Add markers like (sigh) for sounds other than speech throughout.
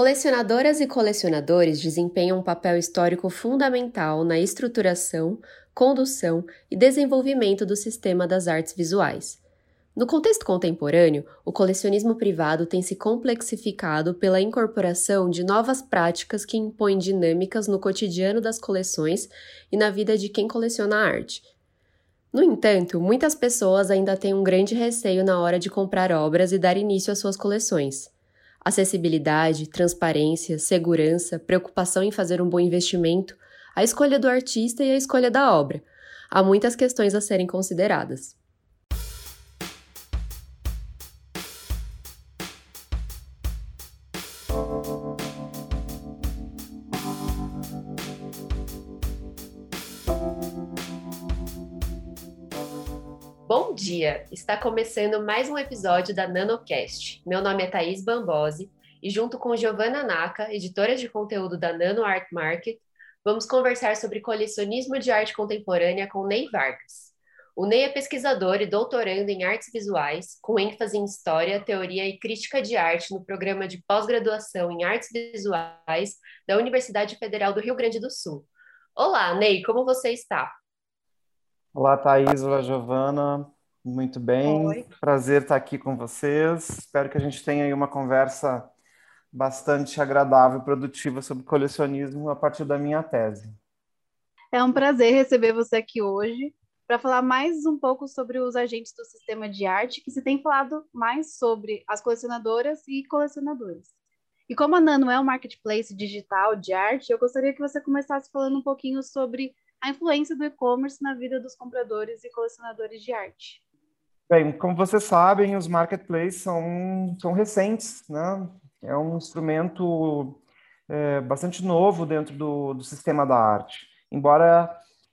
Colecionadoras e colecionadores desempenham um papel histórico fundamental na estruturação, condução e desenvolvimento do sistema das artes visuais. No contexto contemporâneo, o colecionismo privado tem se complexificado pela incorporação de novas práticas que impõem dinâmicas no cotidiano das coleções e na vida de quem coleciona arte. No entanto, muitas pessoas ainda têm um grande receio na hora de comprar obras e dar início às suas coleções. Acessibilidade, transparência, segurança, preocupação em fazer um bom investimento, a escolha do artista e a escolha da obra. Há muitas questões a serem consideradas. Dia! Está começando mais um episódio da NanoCast. Meu nome é Thaís Bambose e, junto com Giovanna Naka, editora de conteúdo da Nano Art Market, vamos conversar sobre colecionismo de arte contemporânea com Ney Vargas. O Ney é pesquisador e doutorando em artes visuais, com ênfase em história, teoria e crítica de arte no programa de pós-graduação em artes visuais da Universidade Federal do Rio Grande do Sul. Olá, Ney, como você está? Olá, Thaís, olá, Giovana. Muito bem, Oi. prazer estar aqui com vocês. Espero que a gente tenha aí uma conversa bastante agradável e produtiva sobre colecionismo a partir da minha tese. É um prazer receber você aqui hoje para falar mais um pouco sobre os agentes do sistema de arte, que se tem falado mais sobre as colecionadoras e colecionadores. E como a Nano é um marketplace digital de arte, eu gostaria que você começasse falando um pouquinho sobre a influência do e-commerce na vida dos compradores e colecionadores de arte. Bem, como vocês sabem, os marketplaces são, são recentes, né? É um instrumento é, bastante novo dentro do, do sistema da arte, embora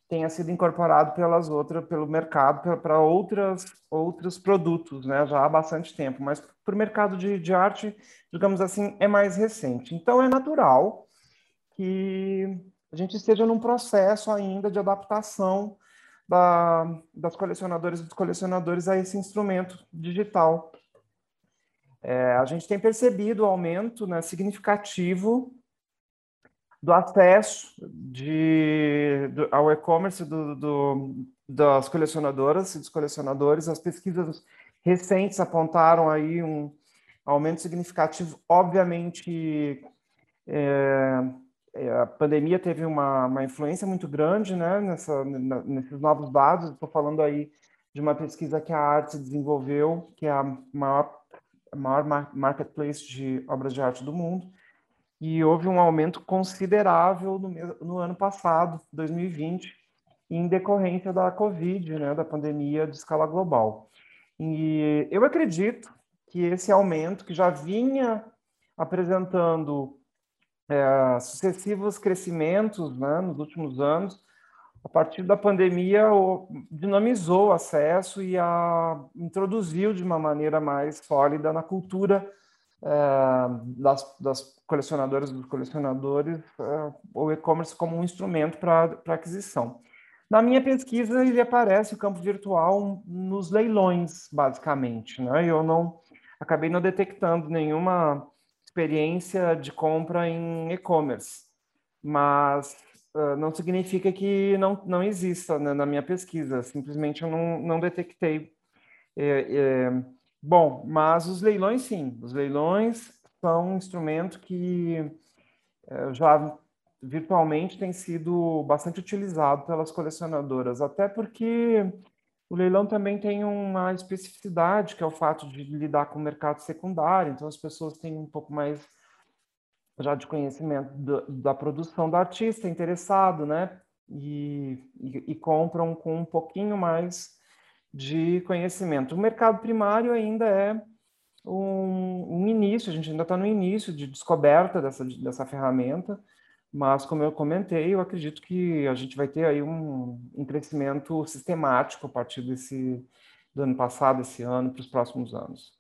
tenha sido incorporado pelas outras, pelo mercado, para outras outros produtos, né? Já há bastante tempo, mas para o mercado de, de arte, digamos assim, é mais recente. Então é natural que a gente esteja num processo ainda de adaptação da, das colecionadoras e dos colecionadores a esse instrumento digital. É, a gente tem percebido o aumento né, significativo do acesso de, do, ao e-commerce do, do, das colecionadoras e dos colecionadores. As pesquisas recentes apontaram aí um aumento significativo, obviamente, é, a pandemia teve uma, uma influência muito grande né, nessa, nesses novos dados. Estou falando aí de uma pesquisa que a Arte desenvolveu, que é a maior, maior marketplace de obras de arte do mundo, e houve um aumento considerável no, no ano passado, 2020, em decorrência da Covid, né, da pandemia de escala global. E eu acredito que esse aumento, que já vinha apresentando é, sucessivos crescimentos né, nos últimos anos, a partir da pandemia, o, dinamizou o acesso e a, introduziu de uma maneira mais sólida na cultura é, das, das, colecionadoras e dos colecionadores é, o e-commerce como um instrumento para aquisição. Na minha pesquisa, ele aparece o campo virtual nos leilões, basicamente. Né? Eu não acabei não detectando nenhuma experiência de compra em e-commerce, mas uh, não significa que não, não exista né, na minha pesquisa, simplesmente eu não, não detectei. É, é, bom, mas os leilões, sim, os leilões são um instrumento que é, já virtualmente tem sido bastante utilizado pelas colecionadoras, até porque o leilão também tem uma especificidade, que é o fato de lidar com o mercado secundário, então as pessoas têm um pouco mais já de conhecimento da, da produção do artista interessado, né? E, e, e, compram com um pouquinho mais de conhecimento. O mercado primário ainda é um, um início, a gente ainda está no início de descoberta dessa, dessa ferramenta, mas, como eu comentei, eu acredito que a gente vai ter aí um, um crescimento sistemático a partir desse, do ano passado, esse ano, para os próximos anos.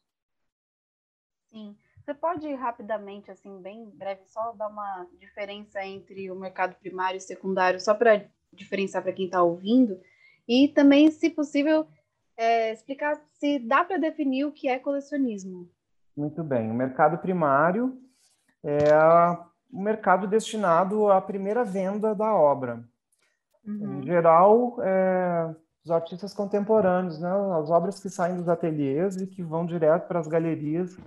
Sim. Você pode rapidamente, assim, bem breve, só dar uma diferença entre o mercado primário e secundário, só para diferenciar para quem está ouvindo? E também, se possível, é, explicar se dá para definir o que é colecionismo. Muito bem. O mercado primário é o mercado destinado à primeira venda da obra. Uhum. Em geral, é, os artistas contemporâneos, né? as obras que saem dos ateliês e que vão direto para as galerias,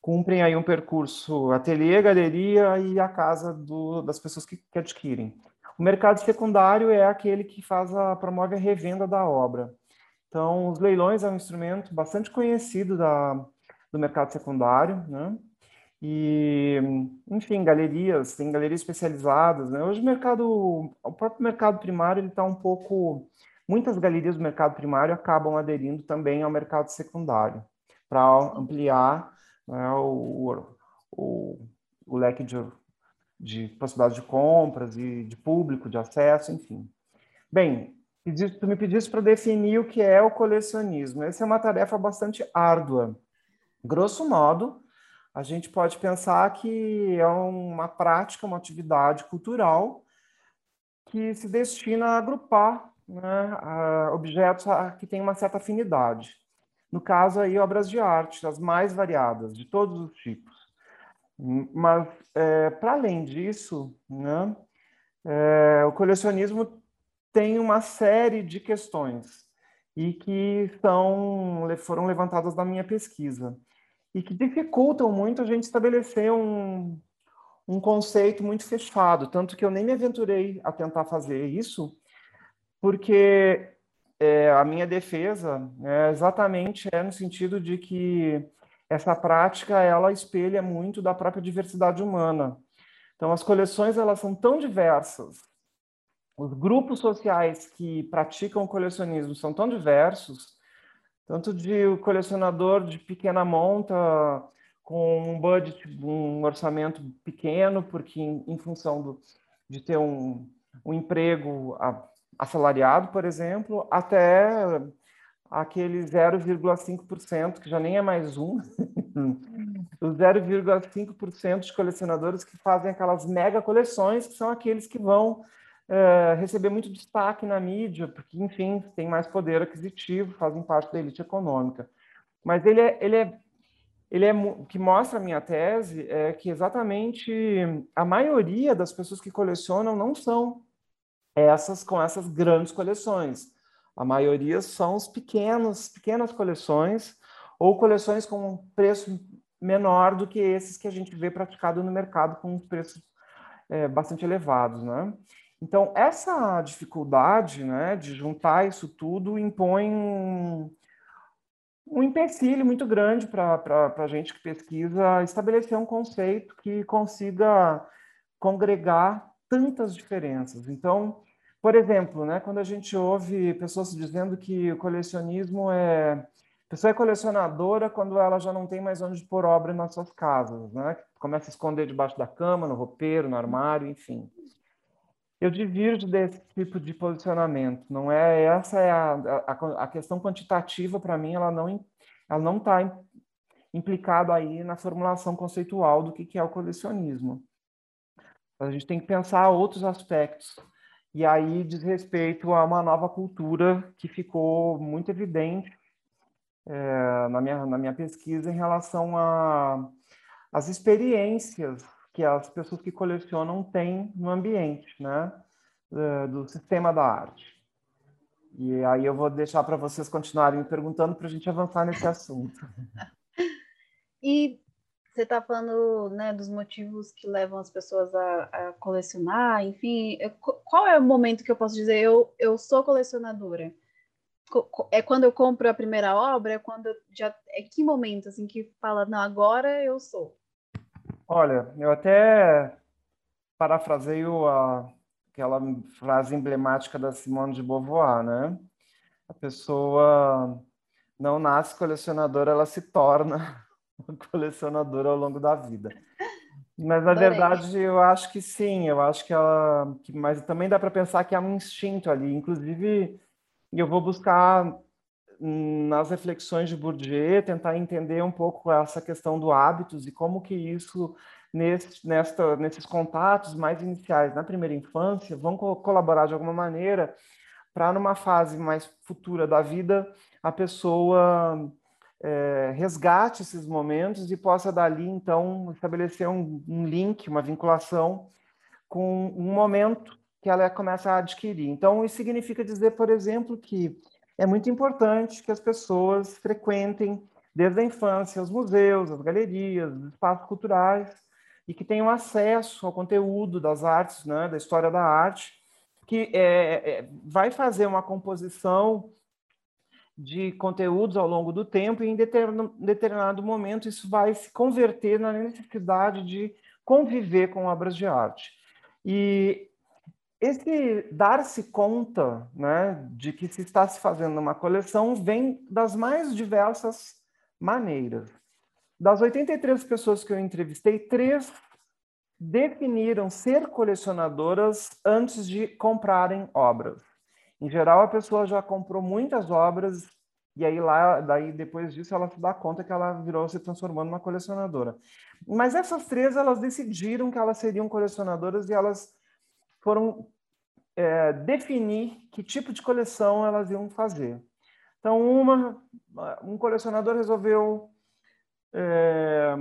cumprem aí um percurso ateliê, galeria e a casa do, das pessoas que, que adquirem. O mercado secundário é aquele que faz a, promove a revenda da obra. Então, os leilões é um instrumento bastante conhecido da, do mercado secundário, né? E, enfim, galerias, tem galerias especializadas, né? Hoje o mercado, o próprio mercado primário, ele está um pouco... Muitas galerias do mercado primário acabam aderindo também ao mercado secundário, para ampliar né, o, o, o leque de, de possibilidades de compras e de público, de acesso, enfim. Bem, tu me pediste para definir o que é o colecionismo. Essa é uma tarefa bastante árdua. Grosso modo, a gente pode pensar que é uma prática, uma atividade cultural que se destina a agrupar né, a objetos que têm uma certa afinidade. No caso aí, obras de arte, as mais variadas, de todos os tipos. Mas, é, para além disso, né, é, o colecionismo tem uma série de questões e que são, foram levantadas na minha pesquisa e que dificultam muito a gente estabelecer um, um conceito muito fechado, tanto que eu nem me aventurei a tentar fazer isso, porque é, a minha defesa é, exatamente é no sentido de que essa prática ela espelha muito da própria diversidade humana. Então, as coleções elas são tão diversas, os grupos sociais que praticam colecionismo são tão diversos, tanto de colecionador de pequena monta com um budget, um orçamento pequeno, porque em, em função do, de ter um, um emprego assalariado, por exemplo, até aquele 0,5%, que já nem é mais um, (laughs) os 0,5% de colecionadores que fazem aquelas mega coleções, que são aqueles que vão uh, receber muito destaque na mídia, porque, enfim, tem mais poder aquisitivo, fazem parte da elite econômica. Mas ele é, ele é, ele é o que mostra a minha tese é que exatamente a maioria das pessoas que colecionam não são essas com essas grandes coleções. A maioria são os pequenos, pequenas coleções ou coleções com um preço menor do que esses que a gente vê praticado no mercado com preços é, bastante elevados, né? Então, essa dificuldade né, de juntar isso tudo impõe um, um empecilho muito grande para a gente que pesquisa estabelecer um conceito que consiga congregar tantas diferenças. Então, por exemplo, né, quando a gente ouve pessoas dizendo que o colecionismo é. A pessoa é colecionadora quando ela já não tem mais onde pôr obra nas suas casas, né? Começa a esconder debaixo da cama, no roupeiro, no armário, enfim. Eu divirjo desse tipo de posicionamento. Não é essa é a, a, a questão quantitativa para mim, ela não ela não está implicada aí na formulação conceitual do que, que é o colecionismo. A gente tem que pensar outros aspectos e aí diz respeito a uma nova cultura que ficou muito evidente é, na, minha, na minha pesquisa em relação às experiências que as pessoas que colecionam têm no ambiente, né, é, do sistema da arte. E aí eu vou deixar para vocês continuarem me perguntando para a gente avançar nesse assunto. (laughs) E você está falando né, dos motivos que levam as pessoas a, a, colecionar, enfim, qual é o momento que eu posso dizer eu, eu sou colecionadora? É quando eu compro a primeira obra? É quando já é que momento assim que fala não agora eu sou? Olha, eu até parafraseio a, aquela frase emblemática da Simone de Beauvoir, né? A pessoa não nasce colecionadora, ela se torna (laughs) colecionador ao longo da vida. Mas na Adorei. verdade eu acho que sim, eu acho que ela, que, mas também dá para pensar que há um instinto ali. Inclusive, eu vou buscar nas reflexões de Bourdieu tentar entender um pouco essa questão do hábitos e como que isso nesse, nesta, nesses contatos mais iniciais na primeira infância vão co colaborar de alguma maneira para numa fase mais futura da vida a pessoa é, resgate esses momentos e possa dali então estabelecer um, um link, uma vinculação com um momento que ela começa a adquirir. Então, isso significa dizer, por exemplo, que é muito importante que as pessoas frequentem desde a infância os museus, as galerias, os espaços culturais e que tenham acesso ao conteúdo das artes, né, da história da arte, que é, é, vai fazer uma composição de conteúdos ao longo do tempo e em determinado momento isso vai se converter na necessidade de conviver com obras de arte. E esse dar-se conta né, de que se está se fazendo uma coleção vem das mais diversas maneiras. Das 83 pessoas que eu entrevistei, três definiram ser colecionadoras antes de comprarem obras. Em geral, a pessoa já comprou muitas obras e aí lá, daí depois disso, ela se dá conta que ela virou se transformando numa colecionadora. Mas essas três, elas decidiram que elas seriam colecionadoras e elas foram é, definir que tipo de coleção elas iam fazer. Então, uma, um colecionador resolveu é,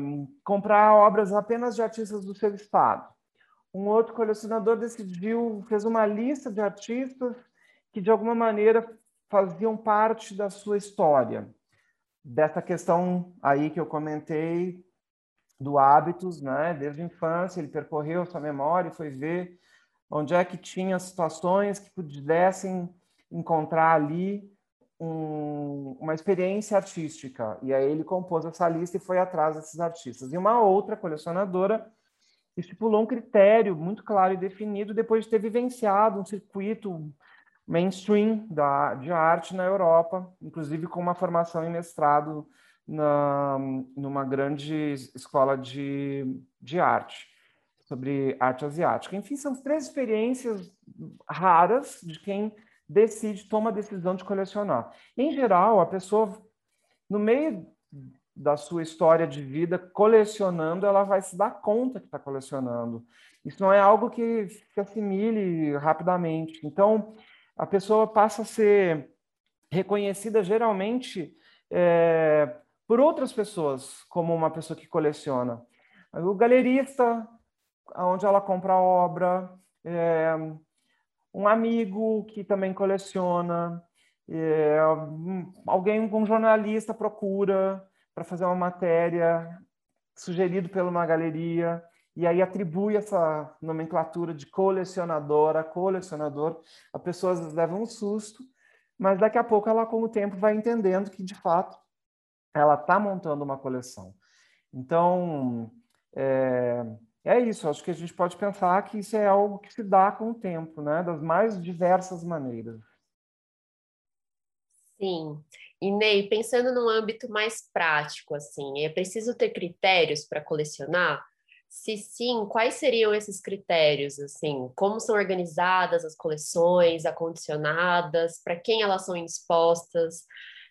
comprar obras apenas de artistas do seu estado. Um outro colecionador decidiu, fez uma lista de artistas que, de alguma maneira, faziam parte da sua história. Dessa questão aí que eu comentei do hábitos, né? Desde a infância, ele percorreu sua memória e foi ver onde é que tinha situações que pudessem encontrar ali um, uma experiência artística. E aí ele compôs essa lista e foi atrás desses artistas. E uma outra colecionadora estipulou um critério muito claro e definido depois de ter vivenciado um circuito mainstream da, de arte na Europa, inclusive com uma formação em mestrado na, numa grande escola de, de arte, sobre arte asiática. Enfim, são três experiências raras de quem decide, toma a decisão de colecionar. Em geral, a pessoa, no meio da sua história de vida colecionando, ela vai se dar conta que está colecionando. Isso não é algo que se assimile rapidamente. Então, a pessoa passa a ser reconhecida geralmente é, por outras pessoas como uma pessoa que coleciona. O galerista, onde ela compra a obra, é, um amigo que também coleciona, é, alguém, um jornalista procura para fazer uma matéria sugerido por uma galeria e aí atribui essa nomenclatura de colecionadora, colecionador, a pessoa às vezes leva um susto, mas daqui a pouco ela, com o tempo, vai entendendo que, de fato, ela está montando uma coleção. Então, é, é isso. Acho que a gente pode pensar que isso é algo que se dá com o tempo, né? das mais diversas maneiras. Sim. E Ney, pensando num âmbito mais prático, assim, é preciso ter critérios para colecionar? Se sim, quais seriam esses critérios? Assim, como são organizadas as coleções, acondicionadas, para quem elas são expostas?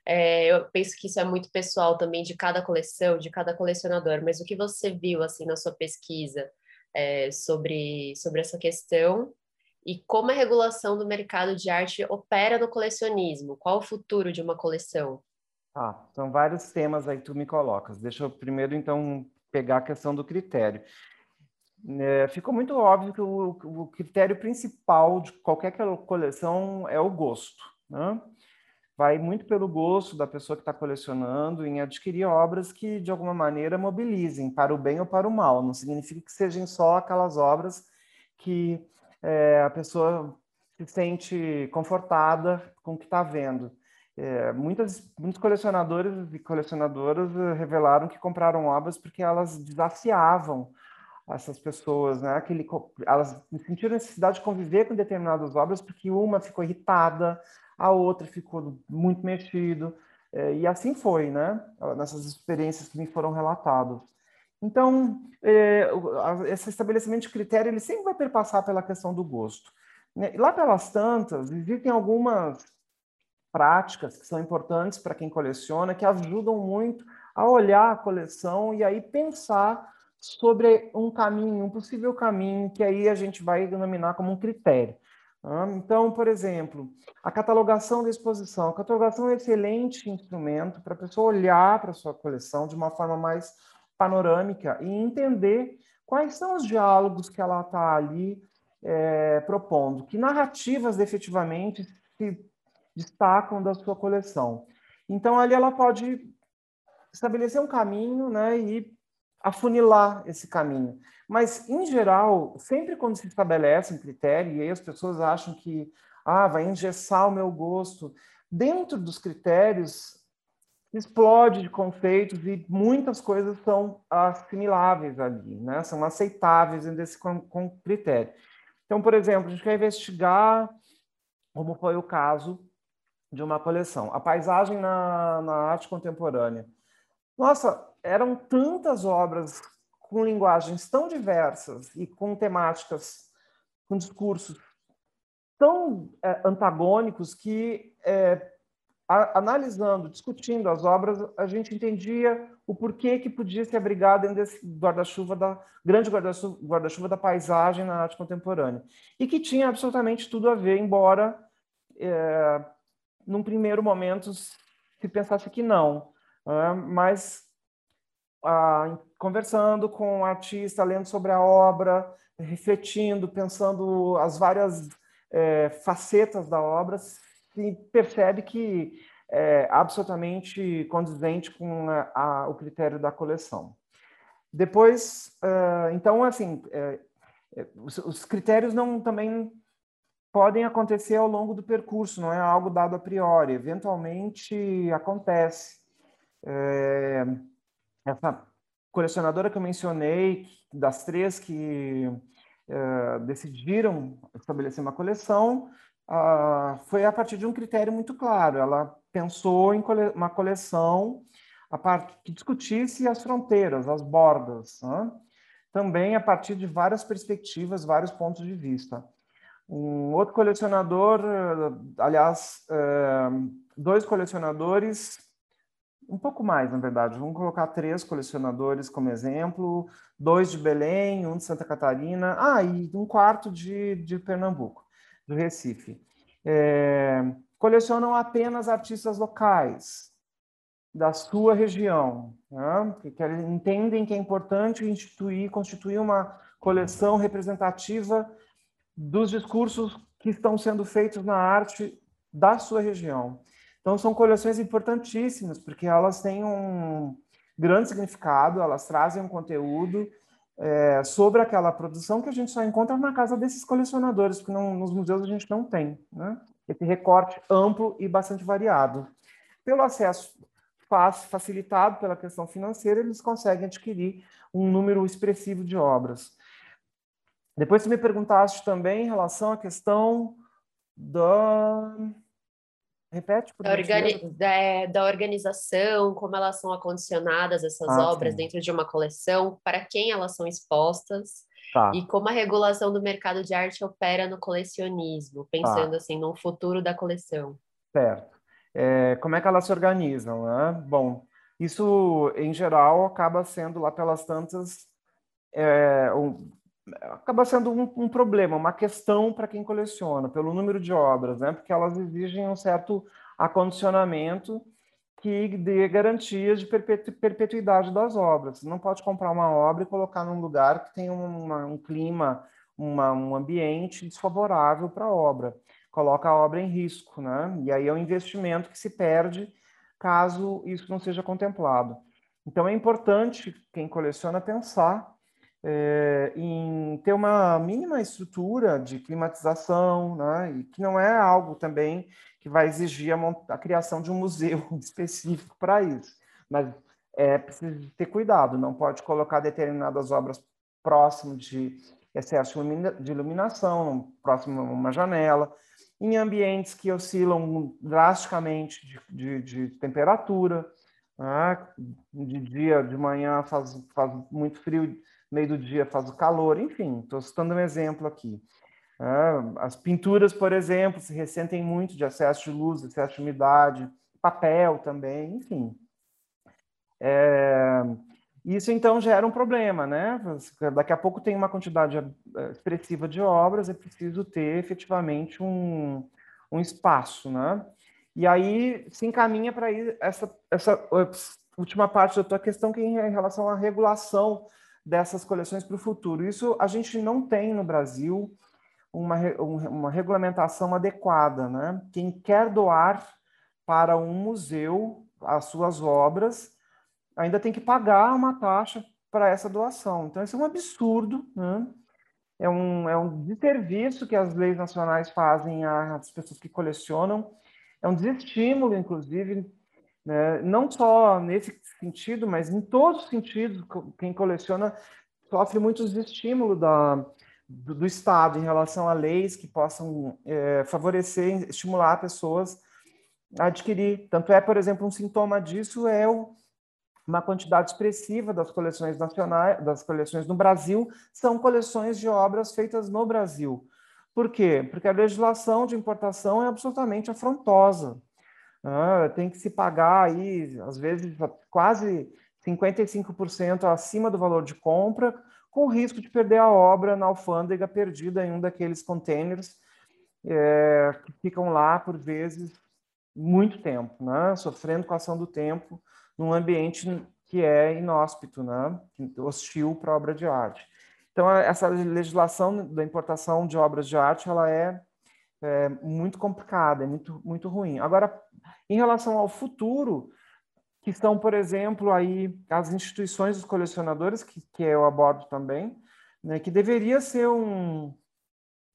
É, eu penso que isso é muito pessoal também de cada coleção, de cada colecionador. Mas o que você viu assim na sua pesquisa é, sobre sobre essa questão e como a regulação do mercado de arte opera no colecionismo? Qual o futuro de uma coleção? Ah, são vários temas aí que tu me colocas. Deixa eu primeiro então pegar a questão do critério. É, ficou muito óbvio que o, o, critério principal de qualquer coleção é o gosto. Né? Vai muito pelo gosto da pessoa que está colecionando em adquirir obras que, de alguma maneira, mobilizem para o bem ou para o mal. Não significa que sejam só aquelas obras que é, a pessoa se sente confortada com o que está vendo. É, muitas, muitos colecionadores e colecionadoras eh, revelaram que compraram obras porque elas desafiavam essas pessoas, né? Aquele, elas sentiram necessidade de conviver com determinadas obras porque uma ficou irritada, a outra ficou muito mexido, é, e assim foi, né? Nessas experiências que me foram relatadas. Então, é, esse estabelecimento de critério ele sempre vai perpassar pela questão do gosto. Né? Lá pelas tantas, existem algumas práticas que são importantes para quem coleciona, que ajudam muito a olhar a coleção e aí pensar sobre um caminho, um possível caminho, que aí a gente vai denominar como um critério. Então, por exemplo, a catalogação da exposição. A catalogação é um excelente instrumento para a pessoa olhar para a sua coleção de uma forma mais panorâmica e entender quais são os diálogos que ela está ali é, propondo, que narrativas efetivamente se destacam da sua coleção. Então, ali ela pode estabelecer um caminho né, e afunilar esse caminho. Mas, em geral, sempre quando se estabelece um critério, e aí as pessoas acham que ah, vai engessar o meu gosto, dentro dos critérios explode de conceitos e muitas coisas são assimiláveis ali, né? são aceitáveis desse com, com critério. Então, por exemplo, a gente quer investigar, como foi o caso de uma coleção, a paisagem na, na arte contemporânea. Nossa, eram tantas obras com linguagens tão diversas e com temáticas, com discursos tão é, antagônicos que, é, a, analisando, discutindo as obras, a gente entendia o porquê que podia se abrigar dentro desse guarda-chuva da grande guarda-chuva guarda da paisagem na arte contemporânea. E que tinha absolutamente tudo a ver, embora é, num primeiro momento se pensasse que não, é, mas ah, conversando com o artista, lendo sobre a obra, refletindo, pensando as várias é, facetas da obra, se percebe que é absolutamente condizente com a, a, o critério da coleção. Depois, uh, então, assim, é, é, os, os, critérios não também podem acontecer ao longo do percurso, não é algo dado a priori. Eventualmente acontece. É, essa colecionadora que eu mencionei, das três que uh, decidiram estabelecer uma coleção, uh, foi a partir de um critério muito claro. Ela pensou em cole uma coleção a part que discutisse as fronteiras, as bordas, né? também a partir de várias perspectivas, vários pontos de vista. Um outro colecionador, aliás, eh, dois colecionadores um pouco mais, na verdade. Vamos colocar três colecionadores como exemplo: dois de Belém, um de Santa Catarina, ah, e um quarto de, de Pernambuco, do Recife. É, colecionam apenas artistas locais da sua região, né? que entendem que é importante instituir, constituir uma coleção representativa dos discursos que estão sendo feitos na arte da sua região. Então, são coleções importantíssimas, porque elas têm um grande significado, elas trazem um conteúdo é, sobre aquela produção que a gente só encontra na casa desses colecionadores, porque não, nos museus a gente não tem. Né? Esse recorte amplo e bastante variado. Pelo acesso fácil, facilitado pela questão financeira, eles conseguem adquirir um número expressivo de obras. Depois você me perguntaste também em relação à questão da Repete, por da, organi da, é, da, organização, como elas são acondicionadas, essas ah, obras, sim. dentro de uma coleção, para quem elas são expostas, tá. e como a regulação do mercado de arte opera no colecionismo, pensando tá. assim, no futuro da coleção. Certo. É, como é que elas se organizam? Né? Bom, isso, em geral, acaba sendo lá pelas tantas. É, um, acaba sendo um, um, problema, uma questão para quem coleciona, pelo número de obras, né? porque elas exigem um certo acondicionamento que dê garantias de perpetu perpetuidade das obras. Você não pode comprar uma obra e colocar num lugar que tem uma, um clima, uma, um ambiente desfavorável para a obra. Coloca a obra em risco, né? E aí é um investimento que se perde caso isso não seja contemplado. Então é importante quem coleciona pensar é, em ter uma mínima estrutura de climatização, né? e que não é algo também que vai exigir a, a criação de um museu (laughs) específico para isso, mas é preciso ter cuidado, não pode colocar determinadas obras próximo de excesso de iluminação, próximo a uma janela, em ambientes que oscilam drasticamente de, de, de temperatura, né? de dia, de manhã faz, faz muito frio, meio do dia faz o calor, enfim, estou citando um exemplo aqui. É, as pinturas, por exemplo, se ressentem muito de excesso de luz, excesso de umidade, papel também, enfim. É, Isso então gera um problema, né? Daqui a pouco tem uma quantidade eh, expressiva de obras, é preciso ter efetivamente um, um espaço, né? E aí se encaminha para essa, essa última parte da tua questão, que é em relação à regulação dessas coleções para o futuro. Isso a gente não tem no Brasil uma, uma regulamentação adequada, né? Quem quer doar para um museu as suas obras ainda tem que pagar uma taxa para essa doação. Então, isso é um absurdo, né? é, um, é um desserviço que as leis nacionais fazem às pessoas que colecionam, é um desestímulo, inclusive, né? não só nesse sentido, mas em todos os sentidos, quem coleciona sofre muito desestímulo da, do, do, Estado em relação a leis que possam é, favorecer, estimular pessoas a adquirir. Tanto é, por exemplo, um sintoma disso é o uma quantidade expressiva das coleções nacionais, das coleções no Brasil, são coleções de obras feitas no Brasil. Por quê? Porque a legislação de importação é absolutamente afrontosa. Ah, tem que se pagar aí, às vezes, quase 55% acima do valor de compra, com risco de perder a obra na alfândega perdida em um daqueles containers é, que ficam lá, por vezes, muito tempo, né? sofrendo com a ação do tempo num ambiente que é inóspito, né? hostil para obra de arte. Então, essa legislação da importação de obras de arte ela é, é muito complicada, é muito, muito ruim. Agora, em relação ao futuro, que são, por exemplo, aí as instituições dos colecionadores, que, que eu abordo também, né, que deveria ser um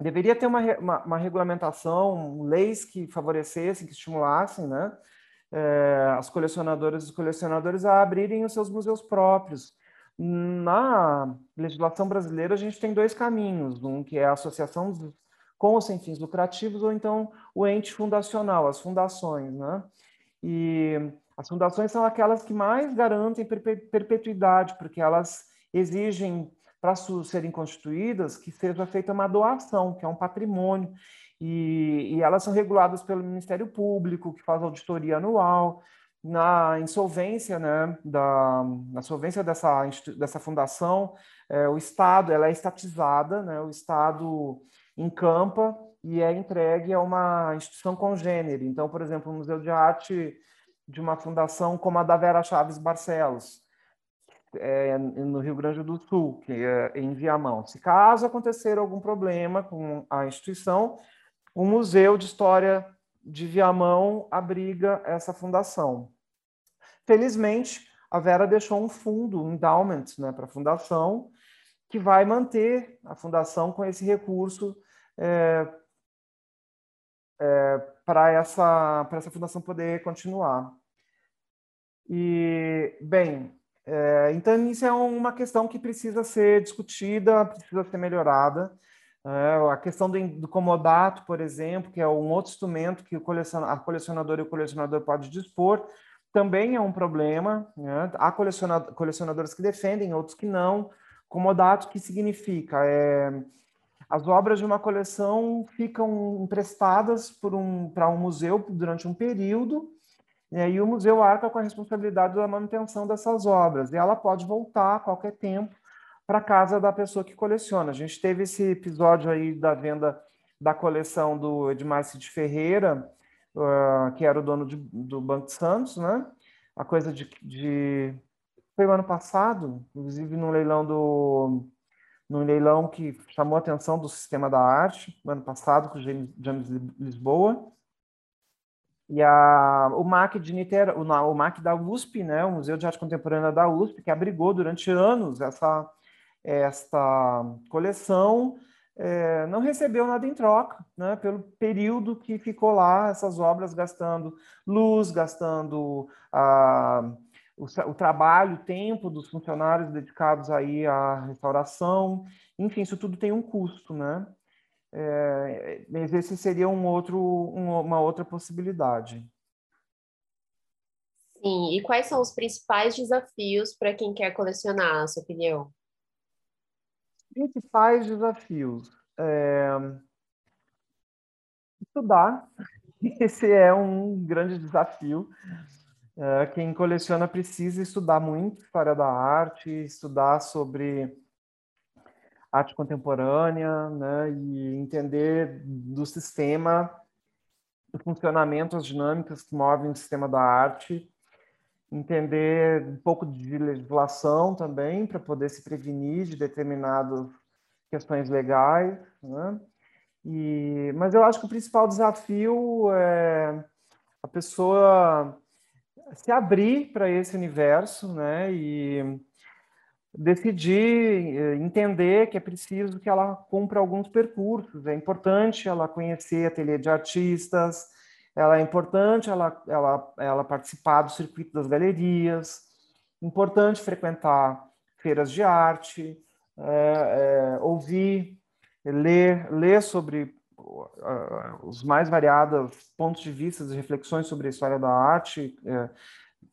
deveria ter uma, uma, uma regulamentação, leis que favorecessem, que estimulassem, né, é, as colecionadoras e os colecionadores a abrirem os seus museus próprios. Na legislação brasileira, a gente tem dois caminhos: um que é a associação com os sem fins lucrativos, ou então o ente fundacional, as fundações. Né? E as fundações são aquelas que mais garantem perpetuidade, porque elas exigem, para serem constituídas, que seja feita uma doação, que é um patrimônio. E, e, elas são reguladas pelo Ministério Público, que faz auditoria anual. Na insolvência, né, da, na solvência dessa, dessa fundação, é, o Estado, ela é estatizada, né, o Estado encampa e é entregue a uma instituição congênere. Então, por exemplo, o Museu de Arte de uma fundação como a da Vera Chaves Barcelos, é, no Rio Grande do Sul, que é em Viamão. Se caso acontecer algum problema com a instituição, o Museu de História de Viamão abriga essa fundação. Felizmente, a Vera deixou um fundo, um endowment né, para a fundação, que vai manter a fundação com esse recurso é, é, para essa, essa fundação poder continuar. E, bem, é, então isso é uma questão que precisa ser discutida, precisa ser melhorada. É, a questão do, do, comodato, por exemplo, que é um outro instrumento que o colecion, a colecionadora e o colecionador pode dispor, também é um problema. Né? Há colecionadores que defendem, outros que não. Comodato, que significa? É, as obras de uma coleção ficam emprestadas um, para um museu durante um período, né? e o museu arca com a responsabilidade da manutenção dessas obras, e ela pode voltar a qualquer tempo para casa da pessoa que coleciona. A gente teve esse episódio aí da venda da coleção do Edmar Cid Ferreira, uh, que era o dono de, do Banco Santos, né? A coisa de, de... foi o ano passado, inclusive no leilão do no leilão que chamou a atenção do sistema da arte, no ano passado, com o James, Lisboa. E a, o MAC de Niterói, o, MAC da USP, né, o Museu de Arte Contemporânea da USP, que abrigou durante anos essa esta coleção é, não recebeu nada em troca, né, pelo período que ficou lá essas obras gastando luz, gastando a, o, o, trabalho, o tempo dos funcionários dedicados aí à restauração, enfim, isso tudo tem um custo, né? É, mas esse seria um outro, um, uma outra possibilidade. Sim, e quais são os principais desafios para quem quer colecionar, na sua opinião? principais desafios. É... Estudar, (laughs) esse é um grande desafio. É, quem coleciona precisa estudar muito história da arte, estudar sobre arte contemporânea, né, e entender do sistema, do funcionamento, as dinâmicas que movem o sistema da arte, entender um pouco de legislação também, para poder se prevenir de determinadas questões legais, né? E, mas eu acho que o principal desafio é a pessoa se abrir para esse universo, né? E decidir, eh, entender que é preciso que ela cumpra alguns percursos. É importante ela conhecer ateliê de artistas, ela é importante ela, ela, ela participar do circuito das galerias, importante frequentar feiras de arte, é, é, ouvir, ler, ler sobre os mais variados pontos de vista e reflexões sobre a história da arte, é,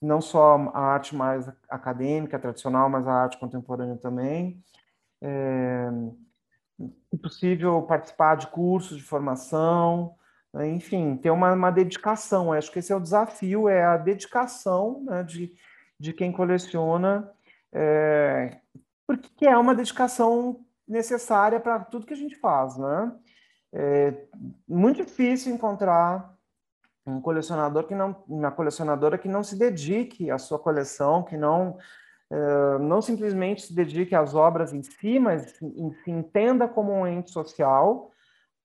não só a arte mais acadêmica, tradicional, mas a arte contemporânea também. É, se possível, participar de cursos de formação, né, enfim, ter uma, uma dedicação. acho que esse é o desafio, é a dedicação né, de, de quem coleciona, é, porque é uma dedicação necessária para tudo que a gente faz, né? É muito difícil encontrar um colecionador que não, uma colecionadora que não se dedique à sua coleção, que não uh, não simplesmente se dedique às obras em si, mas se entenda como um ente social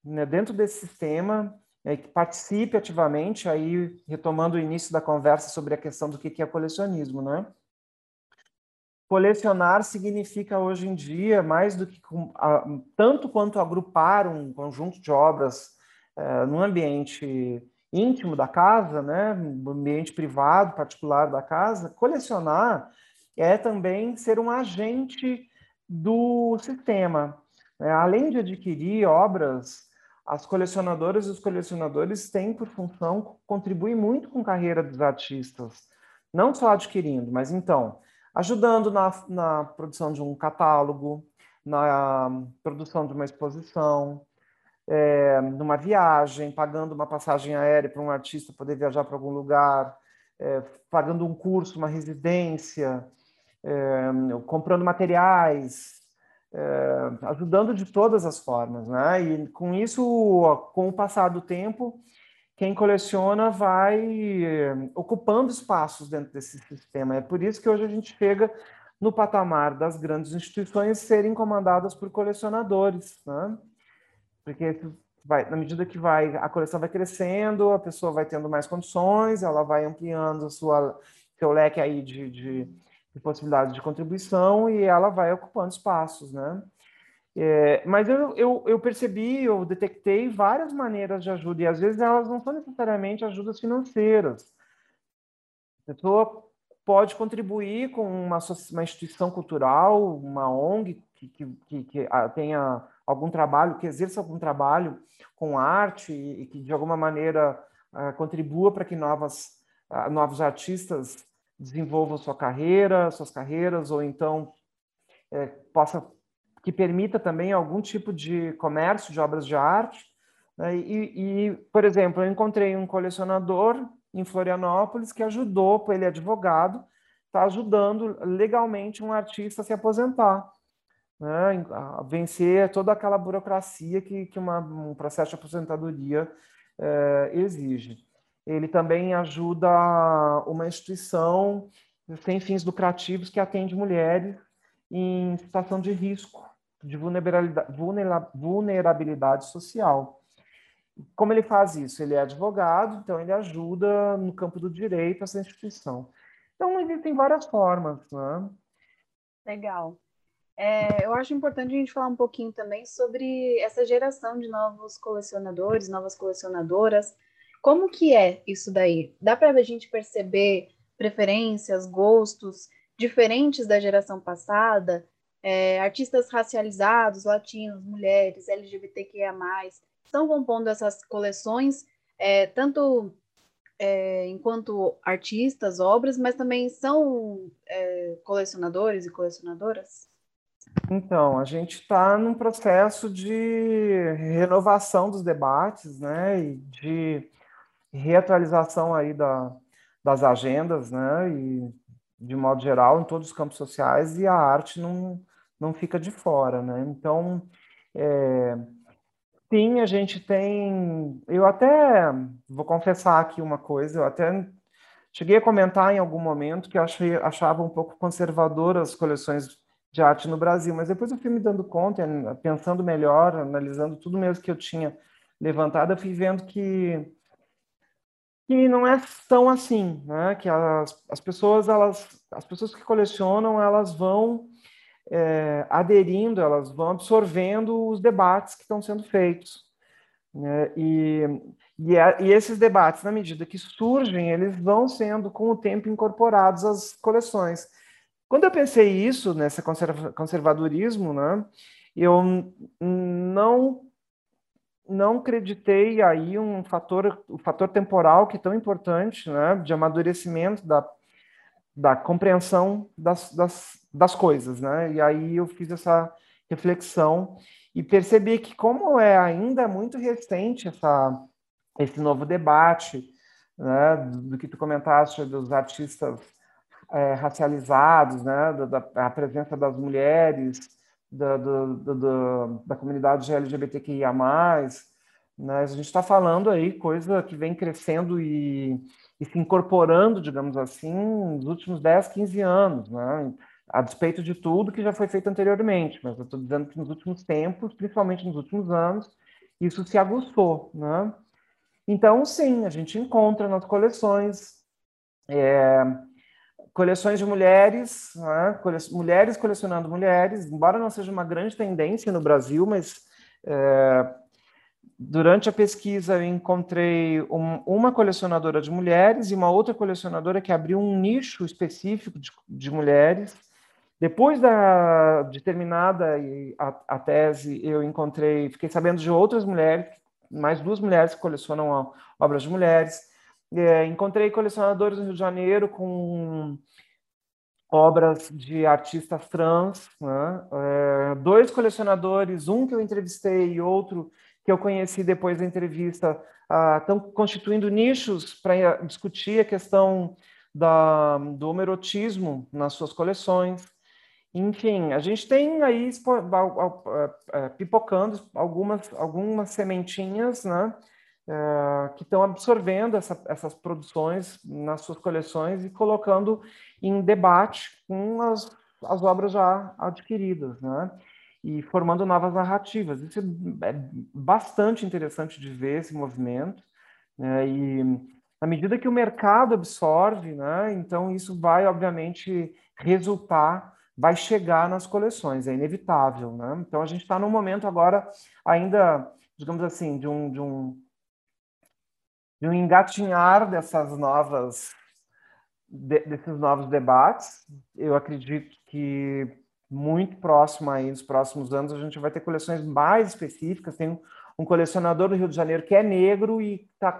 né, dentro desse sistema, né, que participe ativamente, aí retomando o início da conversa sobre a questão do que é colecionismo, né? Colecionar significa hoje em dia mais do que tanto quanto agrupar um conjunto de obras uh, num ambiente íntimo da casa, né, no ambiente privado, particular da casa, colecionar é também ser um agente do sistema. Né? Além de adquirir obras, as colecionadoras e os colecionadores têm por função contribuir muito com a carreira dos artistas, não só adquirindo, mas então ajudando na, na produção de um catálogo, na produção de uma exposição, é, numa viagem, pagando uma passagem aérea para um artista poder viajar para algum lugar, é, pagando um curso, uma residência, é, comprando materiais, é, ajudando de todas as formas, né? E com isso, com o passar do tempo, quem coleciona vai é, ocupando espaços dentro desse sistema. É por isso que hoje a gente chega no patamar das grandes instituições serem comandadas por colecionadores, né? porque vai, na medida que vai a coleção vai crescendo, a pessoa vai tendo mais condições, ela vai ampliando sua seu leque aí de, de, de possibilidades de contribuição e ela vai ocupando espaços, né? É, mas eu, eu, eu, percebi, eu detectei várias maneiras de ajuda, e às vezes elas não são necessariamente ajudas financeiras. A pessoa pode contribuir com uma, uma instituição cultural, uma ONG que, que, que, tenha algum trabalho, que exerça algum trabalho com arte e, que de alguma maneira uh, contribua para que novas, uh, novos artistas desenvolvam sua carreira, suas carreiras, ou então é, possa que permita também algum tipo de comércio de obras de arte. Né? E, e, por exemplo, eu encontrei um colecionador em Florianópolis que ajudou, ele é advogado, está ajudando legalmente um artista a se aposentar né, vencer toda aquela burocracia que, que uma, um processo de aposentadoria é, exige. Ele também ajuda uma instituição sem fins lucrativos que atende mulheres em situação de risco, de vulnerabilidade, vulnerabilidade social. Como ele faz isso? Ele é advogado, então ele ajuda no campo do direito essa instituição. Então, existem várias formas. Né? Legal. É, eu acho importante a gente falar um pouquinho também sobre essa geração de novos colecionadores, novas colecionadoras. Como que é isso daí? Dá para a gente perceber preferências, gostos diferentes da geração passada? É, artistas racializados, latinos, mulheres, LGBTQIA+, estão compondo essas coleções, é, tanto é, enquanto artistas, obras, mas também são é, colecionadores e colecionadoras? Então, a gente está num processo de renovação dos debates, né, e de reatualização aí da, das agendas, né? E de modo geral em todos os campos sociais e a arte não não fica de fora, né? Então, é, sim, a gente tem. Eu até vou confessar aqui uma coisa, eu até cheguei a comentar em algum momento que eu achei, achava um pouco conservador as coleções de arte no Brasil, mas depois eu fui me dando conta, pensando melhor, analisando tudo mesmo que eu tinha levantado, eu fui vendo que que não é tão assim, né? Que as, as pessoas elas as pessoas que colecionam elas vão é, aderindo, elas vão absorvendo os debates que estão sendo feitos. Né? E, e, a, e, esses debates, na medida que surgem, eles vão sendo, com o tempo, incorporados às coleções. Quando eu pensei isso, nesse conserva, conservadorismo, né, eu não não acreditei aí um fator, o fator temporal que é tão importante, né, de amadurecimento da, da compreensão das, das, das coisas, né? E aí eu fiz essa reflexão e percebi que como é ainda muito recente essa esse novo debate, né, do que tu comentaste dos artistas é, racializados, né, da, da presença das mulheres, da, do, do, da comunidade LGBTQIA+, né, a gente está falando aí coisa que vem crescendo e, e se incorporando, digamos assim, nos últimos 10, 15 anos, né? A despeito de tudo que já foi feito anteriormente, mas eu estou dizendo que nos últimos tempos, principalmente nos últimos anos, isso se aguçou, né? Então, sim, a gente encontra nas coleções é, coleções de mulheres, né? Cole mulheres colecionando mulheres, embora não seja uma grande tendência no Brasil, mas é, durante a pesquisa eu encontrei um, uma colecionadora de mulheres e uma outra colecionadora que abriu um nicho específico de, de mulheres depois da, de terminada a, a, tese, eu encontrei, fiquei sabendo de outras mulheres, mais duas mulheres que colecionam obras de mulheres. É, encontrei colecionadores no Rio de Janeiro com obras de artistas trans, né? é, dois colecionadores, um que eu entrevistei e outro que eu conheci depois da entrevista, estão ah, constituindo nichos para discutir a questão da, do homerotismo nas suas coleções. Enfim, a gente tem aí é, pipocando algumas, algumas sementinhas, né? É, que estão absorvendo essa, essas produções nas suas coleções e colocando em debate com as, as obras já adquiridas, né? E formando novas narrativas. Isso é bastante interessante de ver esse movimento. Né? E na medida que o mercado absorve, né? Então isso vai obviamente resultar vai chegar nas coleções, é inevitável, né? Então a gente está num momento agora ainda, digamos assim, de um, de um de um engatinhar dessas novas de, desses novos debates. Eu acredito que muito próximo aí, nos próximos anos, a gente vai ter coleções mais específicas. Tem um colecionador do Rio de Janeiro que é negro e está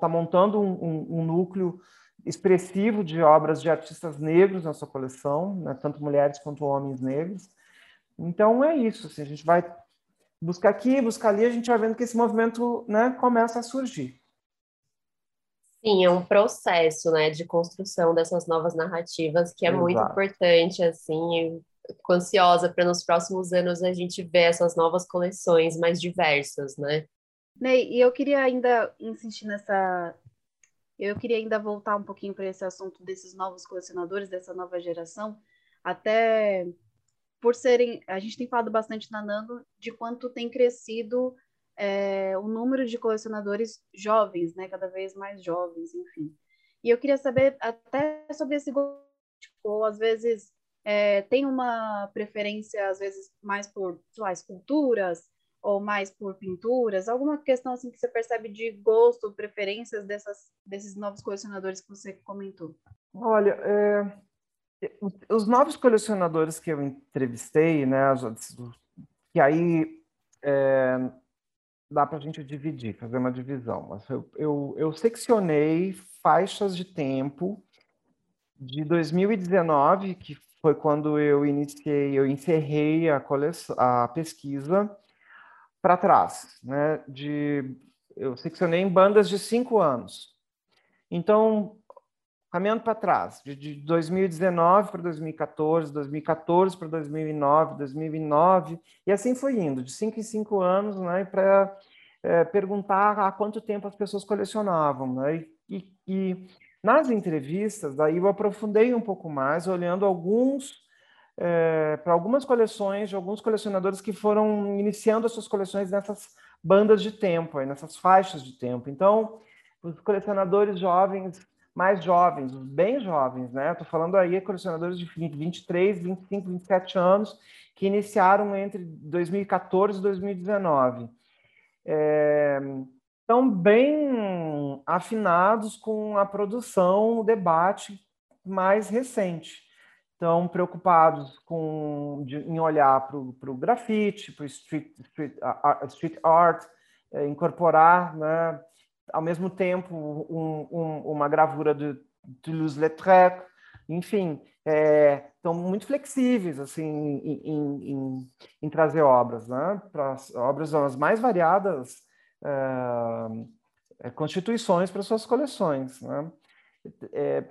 tá montando um, um, um núcleo expressivo de obras de artistas negros na sua coleção, né, tanto mulheres quanto homens negros. Então é isso, assim, a gente vai buscar aqui, buscar ali, a gente vai vendo que esse movimento né, começa a surgir. Sim, é um processo né, de construção dessas novas narrativas que é Exato. muito importante, assim, fico ansiosa para nos próximos anos a gente ver essas novas coleções mais diversas, né? Ney, e eu queria ainda insistir nessa, eu queria ainda voltar um pouquinho para esse assunto desses novos colecionadores, dessa nova geração, até por serem. A gente tem falado bastante na Nano de quanto tem crescido é, o número de colecionadores jovens, né? Cada vez mais jovens, enfim. E eu queria saber até sobre esse gosto, tipo, às vezes é, tem uma preferência, às vezes, mais por, sei lá, esculturas, ou mais por pinturas? Alguma questão assim que você percebe de gosto, preferências dessas, desses novos colecionadores que você comentou? Olha, é, os novos colecionadores que eu entrevistei, né, que aí é, dá para a gente dividir, fazer uma divisão. Eu, eu, eu seccionei faixas de tempo de 2019, que foi quando eu iniciei, eu encerrei a, coleção, a pesquisa, para trás, né? De eu seccionei em bandas de cinco anos. Então, caminhando para trás, de, de 2019 para 2014, 2014 para 2009, 2009, e assim foi indo, de cinco em cinco anos, né, para é, perguntar há quanto tempo as pessoas colecionavam. Né, e, e, nas entrevistas, daí eu aprofundei um pouco mais, olhando alguns é, para algumas coleções de alguns colecionadores que foram iniciando as suas coleções nessas bandas de tempo, nessas faixas de tempo. Então, os colecionadores jovens mais jovens, bem jovens, né? Estou falando aí colecionadores de 23, 25, 27 anos que iniciaram entre 2014 e 2019. É, estão bem afinados com a produção, o debate mais recente. Estão preocupados com, de, em olhar para o grafite, para o street, street, street art, é, incorporar né, ao mesmo tempo um, um, uma gravura de Toulouse-Lautrec, enfim, é, estão muito flexíveis assim em, em, em, em trazer obras, né? Para obras as mais variadas é, é, constituições para suas coleções, né? É,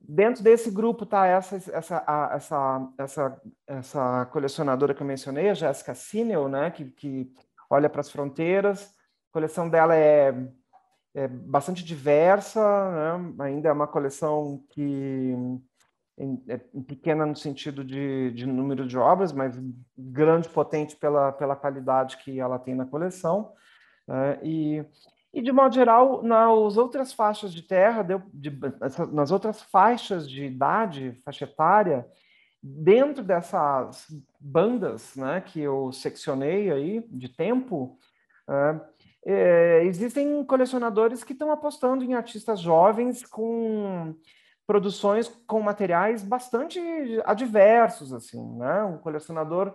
dentro desse grupo está essa essa essa essa essa colecionadora que eu mencionei, a Jessica Sinel, né? Que, que olha para as fronteiras a coleção dela é, é bastante diversa, né? ainda é uma coleção que é pequena no sentido de, de, número de obras, mas grande, potente pela, pela qualidade que ela tem na coleção. Né? E, e, de modo geral, nas outras faixas de terra, de, nas outras faixas de idade, faixa etária, dentro dessas bandas né, que eu seccionei aí, de tempo, é, é, existem colecionadores que estão apostando em artistas jovens com produções com materiais bastante adversos, assim, né? Um colecionador,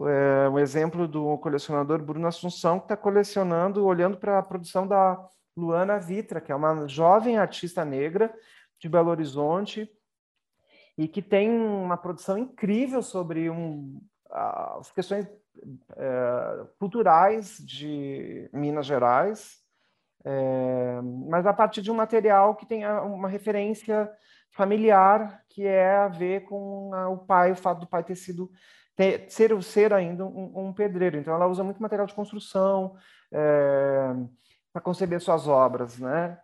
é, um exemplo do colecionador Bruno Assunção que está colecionando, olhando para a produção da Luana Vitra, que é uma jovem artista negra de Belo Horizonte e que tem uma produção incrível sobre um, as questões é, culturais de Minas Gerais, é, mas a partir de um material que tem uma referência familiar que é a ver com a, o pai, o fato do pai ter sido ter, ser ser ainda um, um, pedreiro. Então ela usa muito material de construção é, para conceber suas obras, né?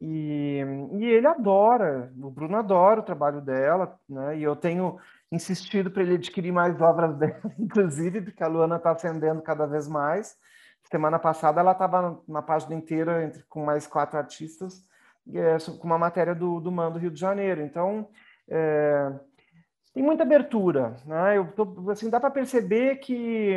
E, e ele adora, o Bruno adora o trabalho dela, né? E eu tenho insistido para ele adquirir mais obras (laughs) dela, inclusive, porque a Luana está ascendendo cada vez mais. Semana passada ela estava uma página inteira entre, com mais quatro artistas, é, com uma matéria do, do Mando Rio de Janeiro. Então, é, tem muita abertura. Né? Eu tô, assim, dá para perceber que,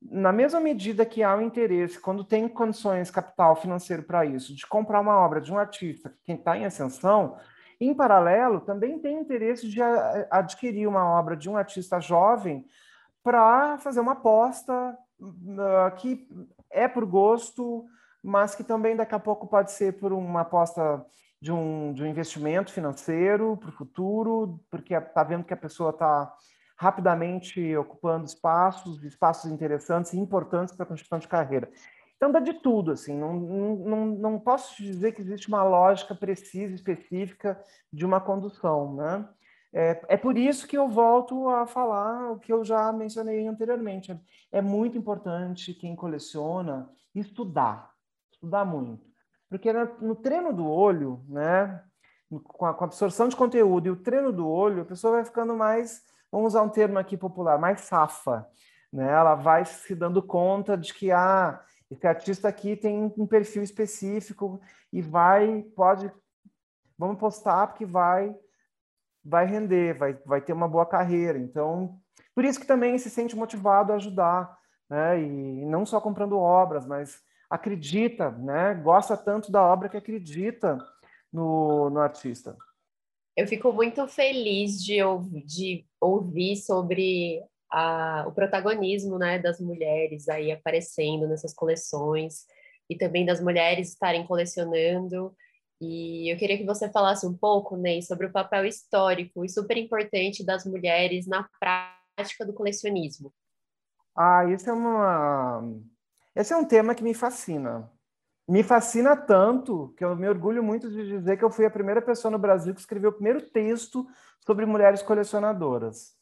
na mesma medida que há o interesse, quando tem condições capital financeiro para isso, de comprar uma obra de um artista que está em ascensão, em paralelo, também tem interesse de adquirir uma obra de um artista jovem para fazer uma aposta uh, que é por gosto, mas que também daqui a pouco pode ser por uma aposta de um, de um investimento financeiro para o futuro, porque está vendo que a pessoa está rapidamente ocupando espaços, espaços interessantes e importantes para a construção de carreira. Então dá de tudo, assim, não, não, não posso dizer que existe uma lógica precisa, específica de uma condução, né? É, é por isso que eu volto a falar o que eu já mencionei anteriormente. É muito importante quem coleciona estudar, estudar muito. Porque no treino do olho, né, com a, absorção de conteúdo e o treino do olho, a pessoa vai ficando mais, vamos usar um termo aqui popular, mais safa. Né? Ela vai se dando conta de que ah, esse artista aqui tem um perfil específico e vai, pode, vamos postar porque vai, vai render, vai, vai ter uma boa carreira. Então, por isso que também se sente motivado a ajudar, né? E não só comprando obras, mas acredita, né? Gosta tanto da obra que acredita no, no artista. Eu fico muito feliz de, de ouvir sobre a, o protagonismo né, das mulheres aí aparecendo nessas coleções e também das mulheres estarem colecionando. E eu queria que você falasse um pouco, Ney, sobre o papel histórico e super importante das mulheres na prática do colecionismo. Ah, isso é uma esse é um tema que me fascina. me fascina tanto que eu me orgulho muito de dizer que eu fui a primeira pessoa no Brasil que escreveu o primeiro texto sobre mulheres colecionadoras.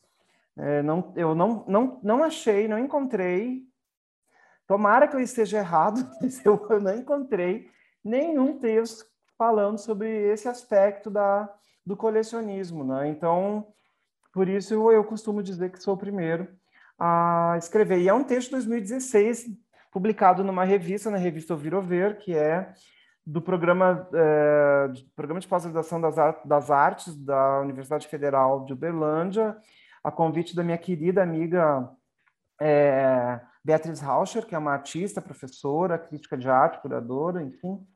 É, não, eu não, não, não achei, não encontrei. Tomara que eu esteja errado, (laughs) mas eu, eu não encontrei nenhum texto falando sobre esse aspecto da, do colecionismo. Né? Então, por isso eu, eu costumo dizer que sou o primeiro a escrever. E é um texto de 2016 publicado numa revista, na revista Ouvir que é do programa, é, programa de pós-graduação das, das artes da Universidade Federal de Uberlândia, a convite da minha querida amiga é, Beatriz Rauscher, que é uma artista, professora, crítica de arte, curadora, enfim,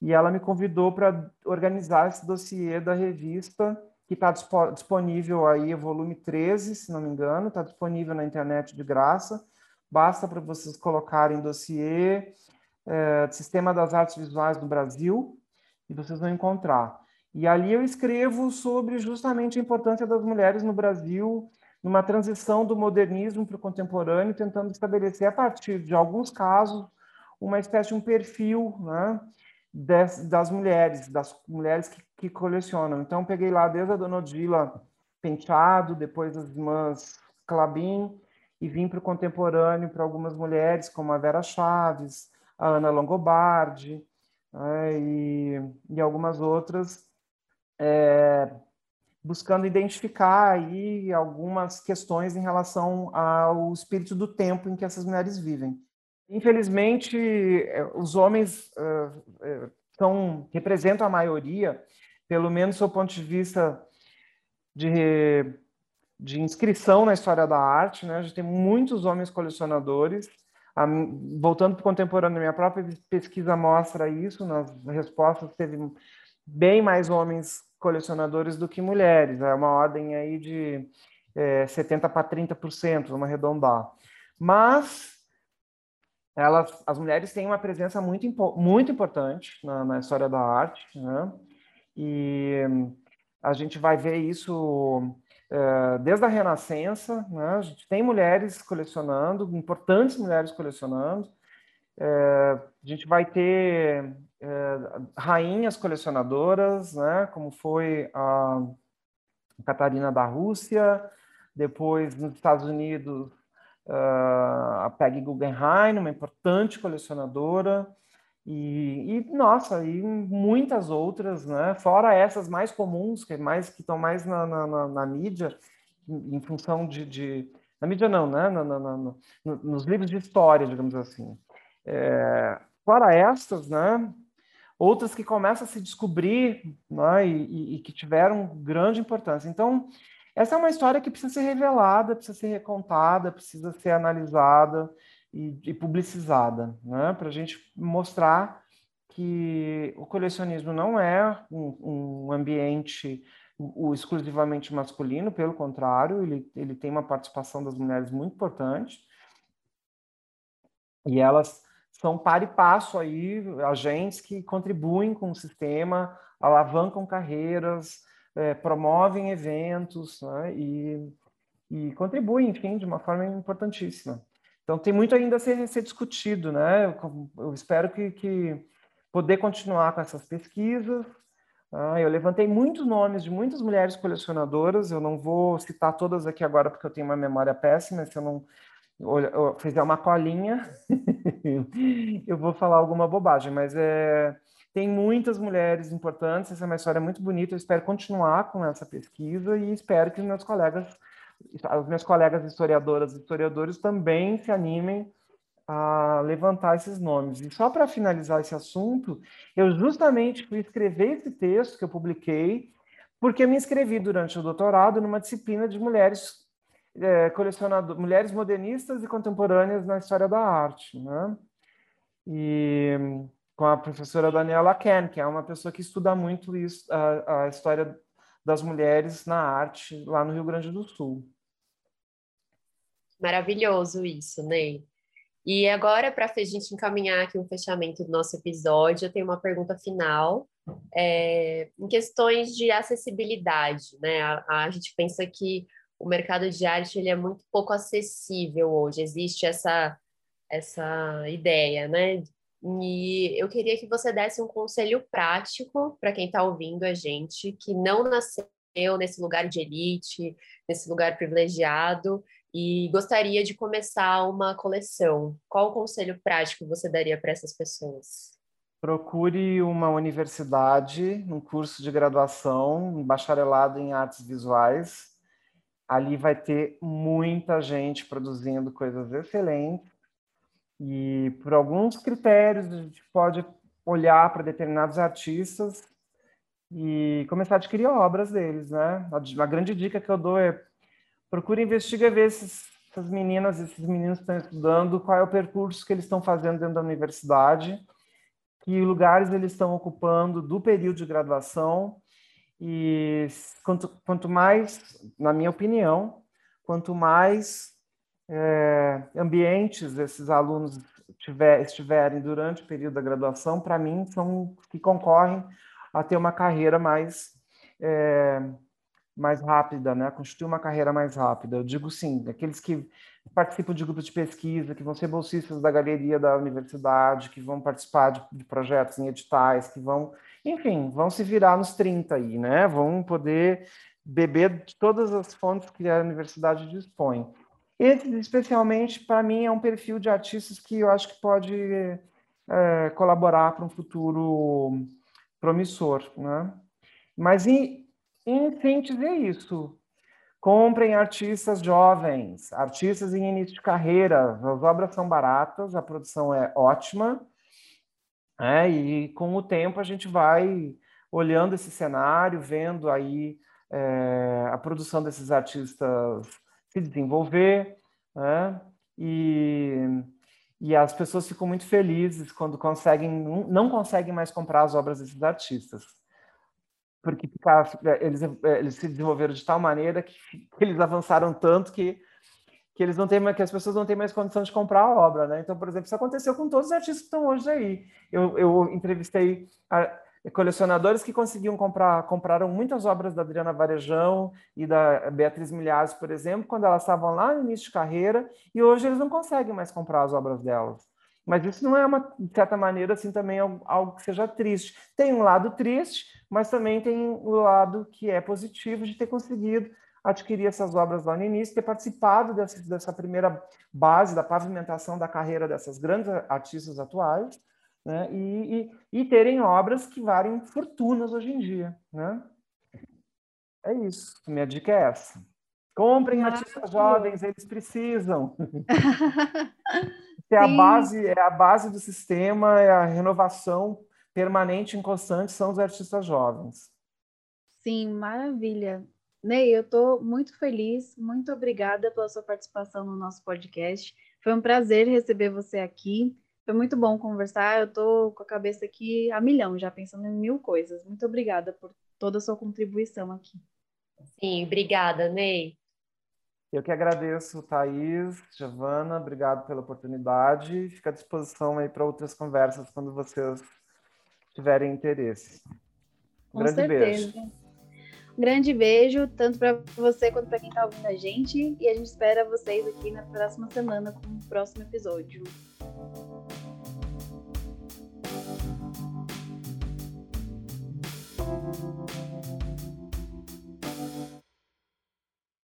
e ela me convidou para organizar esse dossiê da revista, que está disponível aí, volume 13, se não me engano, está disponível na internet de graça, Basta para vocês colocarem dossiê é, Sistema das Artes Visuais do Brasil e vocês vão encontrar. E ali eu escrevo sobre justamente a importância das mulheres no Brasil numa transição do modernismo para o contemporâneo, tentando estabelecer a partir de alguns casos uma espécie de um perfil né, das, das mulheres, das mulheres que, que, colecionam. Então peguei lá desde a Dona Odila Penteado, depois as irmãs Clabin, e vim para o contemporâneo para algumas mulheres, como a Vera Chaves, a Ana Longobardi né, e, e, algumas outras, é, buscando identificar aí algumas questões em relação ao espírito do tempo em que essas mulheres vivem. Infelizmente, é, os homens uh, são, representam a maioria, pelo menos do ponto de vista de de inscrição na história da arte, né? A gente tem muitos homens colecionadores. A, voltando para o contemporâneo, minha própria pesquisa mostra isso. Nas respostas teve bem mais homens colecionadores do que mulheres. É uma ordem aí de é, 70 para 30%, vamos arredondar. Mas elas, as mulheres têm uma presença muito, muito importante na, na história da arte, né? E a gente vai ver isso desde a Renascença, né, a gente tem mulheres colecionando, importantes mulheres colecionando. É, a gente vai ter é, rainhas colecionadoras, né, como foi a Catarina da Rússia, depois nos Estados Unidos a Peggy Guggenheim, uma importante colecionadora, e, e, nossa, e muitas outras, né? Fora essas mais comuns, que mais que estão mais na, na, na, na mídia, em, em, função de, de, na mídia não, né? Na, no, nos livros de história, digamos assim. É, fora essas, né? Outras que começam a se descobrir, né? E, e, e que tiveram grande importância. Então, essa é uma história que precisa ser revelada, precisa ser recontada, precisa ser analisada e, e publicizada, né? para a gente mostrar que o colecionismo não é um, um ambiente o, exclusivamente masculino, pelo contrário, ele, ele tem uma participação das mulheres muito importante, e elas são par e passo aí, agentes que contribuem com o sistema, alavancam carreiras, é, promovem eventos né, e, e contribuem, enfim, de uma forma importantíssima. Então, tem muito ainda a ser, ser discutido, né? Eu, eu espero que, que, poder continuar com essas pesquisas. Ah, eu levantei muitos nomes de muitas mulheres colecionadoras, eu não vou citar todas aqui agora porque eu tenho uma memória péssima, se eu não eu fizer uma colinha, (laughs) eu vou falar alguma bobagem, mas é, tem muitas mulheres importantes, essa é uma história muito bonita, eu espero continuar com essa pesquisa e espero que meus colegas os meus colegas historiadoras e historiadores também se animem a levantar esses nomes. E só para finalizar esse assunto, eu justamente fui escrever esse texto que eu publiquei, porque me inscrevi durante o doutorado numa disciplina de mulheres é, colecionadoras, mulheres modernistas e contemporâneas na história da arte, né? E com a professora Daniela Ken, que é uma pessoa que estuda muito isso, a, a história das mulheres na arte lá no Rio Grande do Sul. Maravilhoso isso, Ney. E agora, para a gente encaminhar aqui um fechamento do nosso episódio, eu tenho uma pergunta final. É, em questões de acessibilidade, né? A, a, gente pensa que o mercado de arte ele é muito pouco acessível hoje. Existe essa, essa ideia, né? E eu queria que você desse um conselho prático para quem está ouvindo a gente, que não nasceu nesse lugar de elite, nesse lugar privilegiado, e gostaria de começar uma coleção. Qual o conselho prático você daria para essas pessoas? Procure uma universidade, um curso de graduação, um bacharelado em artes visuais. Ali vai ter muita gente produzindo coisas excelentes. E por alguns critérios a gente pode olhar para determinados artistas e começar a adquirir obras deles, né? A, grande dica que eu dou é procure investigar ver esses, essas meninas, esses meninos estão estudando, qual é o percurso que eles estão fazendo dentro da universidade, que lugares eles estão ocupando do período de graduação e quanto, quanto mais, na minha opinião, quanto mais é, ambientes esses alunos tiver, estiverem durante o período da graduação, para mim, são que concorrem a ter uma carreira mais é, mais rápida, né? Constituir uma carreira mais rápida. Eu digo sim, aqueles que participam de grupos de pesquisa, que vão ser bolsistas da galeria da universidade, que vão participar de, de projetos em editais, que vão, enfim, vão se virar nos 30 aí, né? Vão poder beber de todas as fontes que a universidade dispõe. Esse, especialmente, para mim, é um perfil de artistas que eu acho que pode é, colaborar para um futuro promissor, né? Mas em, em síntese, é isso. Comprem artistas jovens, artistas em início de carreira. As obras são baratas, a produção é ótima. É, e com o tempo a gente vai olhando esse cenário, vendo aí é, a produção desses artistas se desenvolver, né? e, e as pessoas ficam muito felizes quando conseguem, não conseguem mais comprar as obras desses artistas porque eles, eles se desenvolveram de tal maneira que, que, eles avançaram tanto que, que eles não têm que as pessoas não têm mais condição de comprar a obra, né? Então, por exemplo, isso aconteceu com todos os artistas que estão hoje aí. Eu, eu entrevistei colecionadores que conseguiam comprar, compraram muitas obras da Adriana Varejão e da Beatriz Milhares, por exemplo, quando elas estavam lá no início de carreira, e hoje eles não conseguem mais comprar as obras delas. Mas isso não é, uma, de certa maneira, assim, também algo que seja triste. Tem um lado triste, mas também tem o lado que é positivo de ter conseguido adquirir essas obras lá no início, ter participado dessa, dessa primeira base da pavimentação da carreira dessas grandes artistas atuais, né? e, e, e terem obras que valem fortunas hoje em dia. Né? É isso. Minha dica é essa. Comprem artistas jovens, eles precisam. (laughs) é a base, é a base do sistema, é a renovação permanente e constante são os artistas jovens. Sim, maravilha. Ney, eu estou muito feliz, muito obrigada pela sua participação no nosso podcast. Foi um prazer receber você aqui. Foi muito bom conversar. Eu estou com a cabeça aqui a milhão, já pensando em mil coisas. Muito obrigada por toda a sua contribuição aqui. Sim, obrigada, Ney. Eu que agradeço, Thaís, Giovana, obrigado pela oportunidade. Fica à disposição aí para outras conversas quando vocês tiverem interesse. Um Com grande certeza. beijo. Um grande beijo, tanto para você quanto para quem está ouvindo a gente. E a gente espera vocês aqui na próxima semana com o próximo episódio. Música